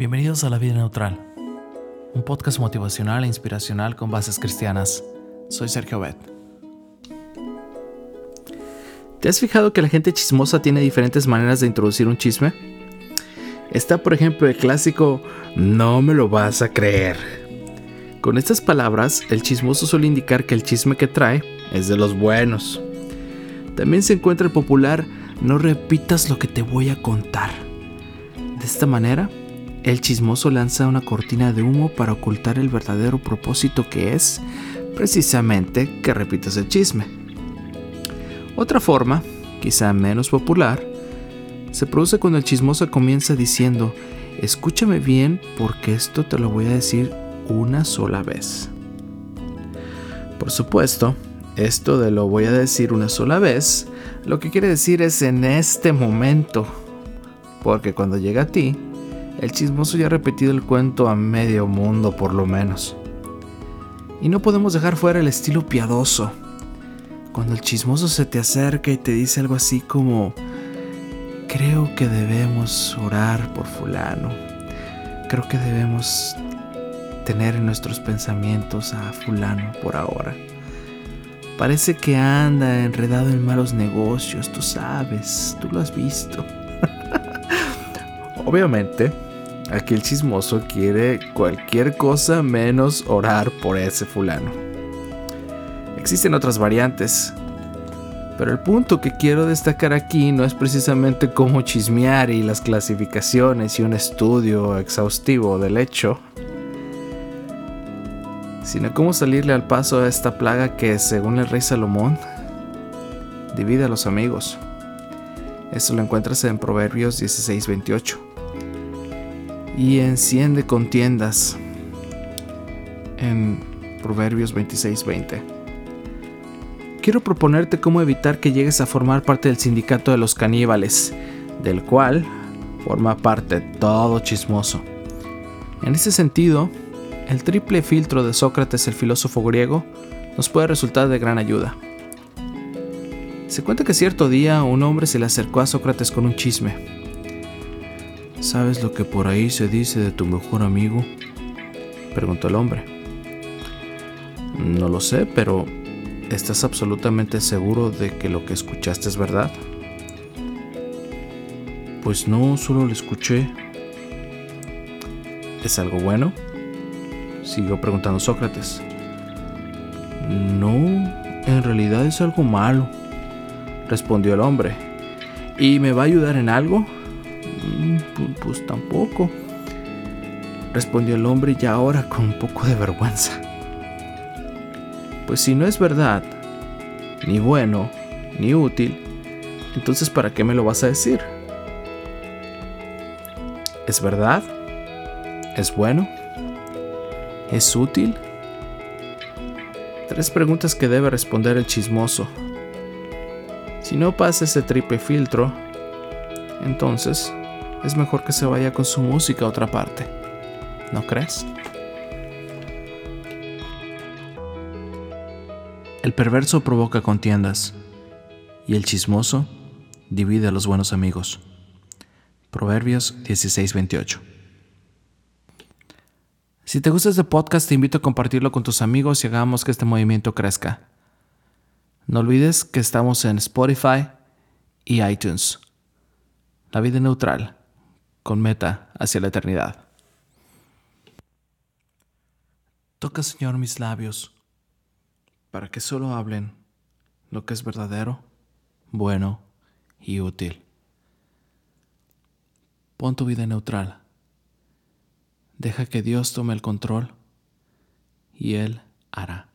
Bienvenidos a La Vida Neutral, un podcast motivacional e inspiracional con bases cristianas. Soy Sergio Bet. ¿Te has fijado que la gente chismosa tiene diferentes maneras de introducir un chisme? Está, por ejemplo, el clásico no me lo vas a creer. Con estas palabras, el chismoso suele indicar que el chisme que trae es de los buenos. También se encuentra el popular no repitas lo que te voy a contar. De esta manera, el chismoso lanza una cortina de humo para ocultar el verdadero propósito que es, precisamente, que repitas el chisme. Otra forma, quizá menos popular, se produce cuando el chismoso comienza diciendo, escúchame bien porque esto te lo voy a decir una sola vez. Por supuesto, esto de lo voy a decir una sola vez, lo que quiere decir es en este momento, porque cuando llega a ti, el chismoso ya ha repetido el cuento a medio mundo por lo menos. Y no podemos dejar fuera el estilo piadoso. Cuando el chismoso se te acerca y te dice algo así como, creo que debemos orar por fulano, creo que debemos tener en nuestros pensamientos a fulano por ahora. Parece que anda enredado en malos negocios, tú sabes, tú lo has visto. Obviamente, aquí el chismoso quiere cualquier cosa menos orar por ese fulano. Existen otras variantes, pero el punto que quiero destacar aquí no es precisamente cómo chismear y las clasificaciones y un estudio exhaustivo del hecho, sino cómo salirle al paso a esta plaga que, según el rey Salomón, divide a los amigos. Eso lo encuentras en Proverbios 16:28. Y enciende contiendas en Proverbios 26:20. Quiero proponerte cómo evitar que llegues a formar parte del sindicato de los caníbales, del cual forma parte todo chismoso. En ese sentido, el triple filtro de Sócrates, el filósofo griego, nos puede resultar de gran ayuda. Se cuenta que cierto día un hombre se le acercó a Sócrates con un chisme. ¿Sabes lo que por ahí se dice de tu mejor amigo? preguntó el hombre. No lo sé, pero ¿estás absolutamente seguro de que lo que escuchaste es verdad? Pues no, solo lo escuché. ¿Es algo bueno? Siguió preguntando Sócrates. No, en realidad es algo malo, respondió el hombre. ¿Y me va a ayudar en algo? Mm, pues tampoco, respondió el hombre ya ahora con un poco de vergüenza. Pues si no es verdad, ni bueno, ni útil, entonces ¿para qué me lo vas a decir? ¿Es verdad? ¿Es bueno? ¿Es útil? Tres preguntas que debe responder el chismoso. Si no pasa ese triple filtro, entonces es mejor que se vaya con su música a otra parte. ¿No crees? El perverso provoca contiendas y el chismoso divide a los buenos amigos. Proverbios 16:28 si te gusta este podcast, te invito a compartirlo con tus amigos y hagamos que este movimiento crezca. No olvides que estamos en Spotify y iTunes. La vida neutral, con meta hacia la eternidad. Toca, Señor, mis labios, para que solo hablen lo que es verdadero, bueno y útil. Pon tu vida neutral Deja que Dios tome el control y Él hará.